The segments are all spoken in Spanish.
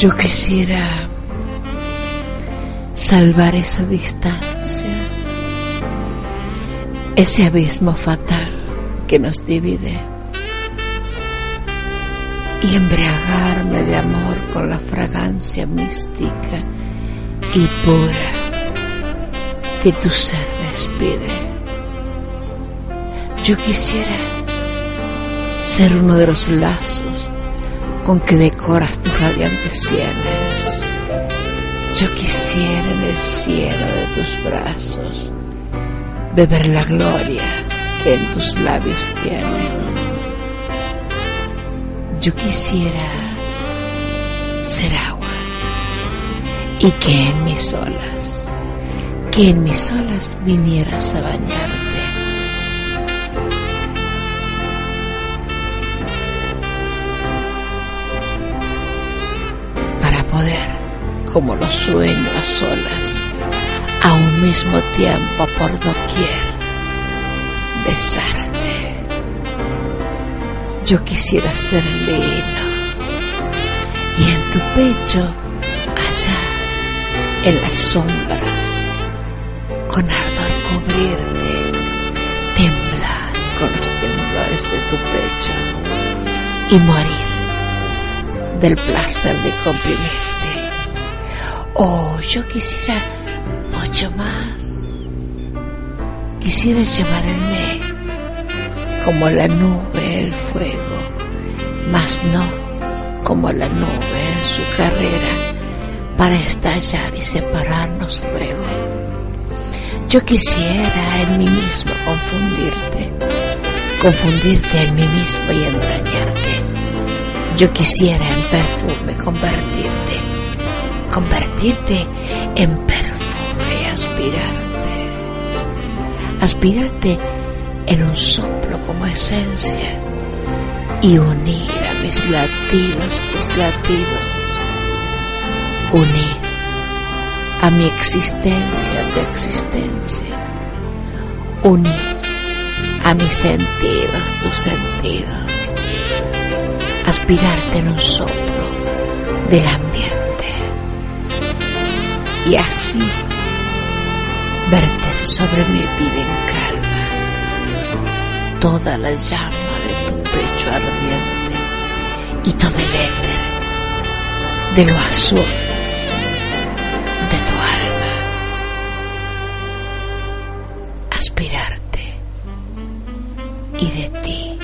Yo quisiera salvar esa distancia, ese abismo fatal que nos divide y embriagarme de amor con la fragancia mística y pura que tu ser despide. Yo quisiera ser uno de los lazos con que decoras tus radiantes sienes. Yo quisiera en el cielo de tus brazos beber la gloria que en tus labios tienes. Yo quisiera ser agua y que en mis olas, que en mis olas vinieras a bañarte como los sueños a solas, a un mismo tiempo por doquier, besarte. Yo quisiera ser lino y en tu pecho, allá, en las sombras, con ardor cubrirte, temblar con los temblores de tu pecho y morir del placer de comprimir Oh, yo quisiera mucho más. Quisiera llevarme como la nube el fuego, mas no como la nube en su carrera para estallar y separarnos luego. Yo quisiera en mí mismo confundirte, confundirte en mí mismo y entrañarte. Yo quisiera en perfume convertirte convertirte en perfume y aspirarte. Aspirarte en un soplo como esencia y unir a mis latidos tus latidos. Unir a mi existencia tu existencia. Unir a mis sentidos tus sentidos. Aspirarte en un soplo del ambiente y así verter sobre mi vida en calma toda la llama de tu pecho ardiente y todo el éter de lo azul de tu alma. Aspirarte y de ti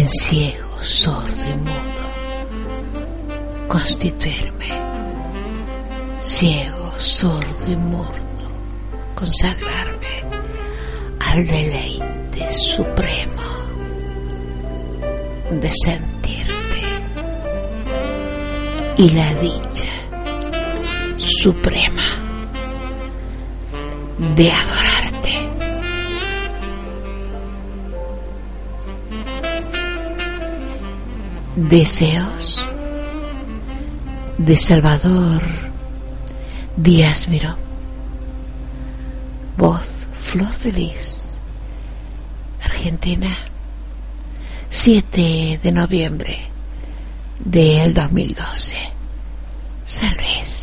llenar ciego, sordo y mudo, constituirme, ciego, sordo y mudo, consagrarme al deleite supremo de sentirte y la dicha suprema de adorar. Deseos de Salvador Díaz Miró. Voz Flor Feliz, Argentina, 7 de noviembre del 2012, San Luis.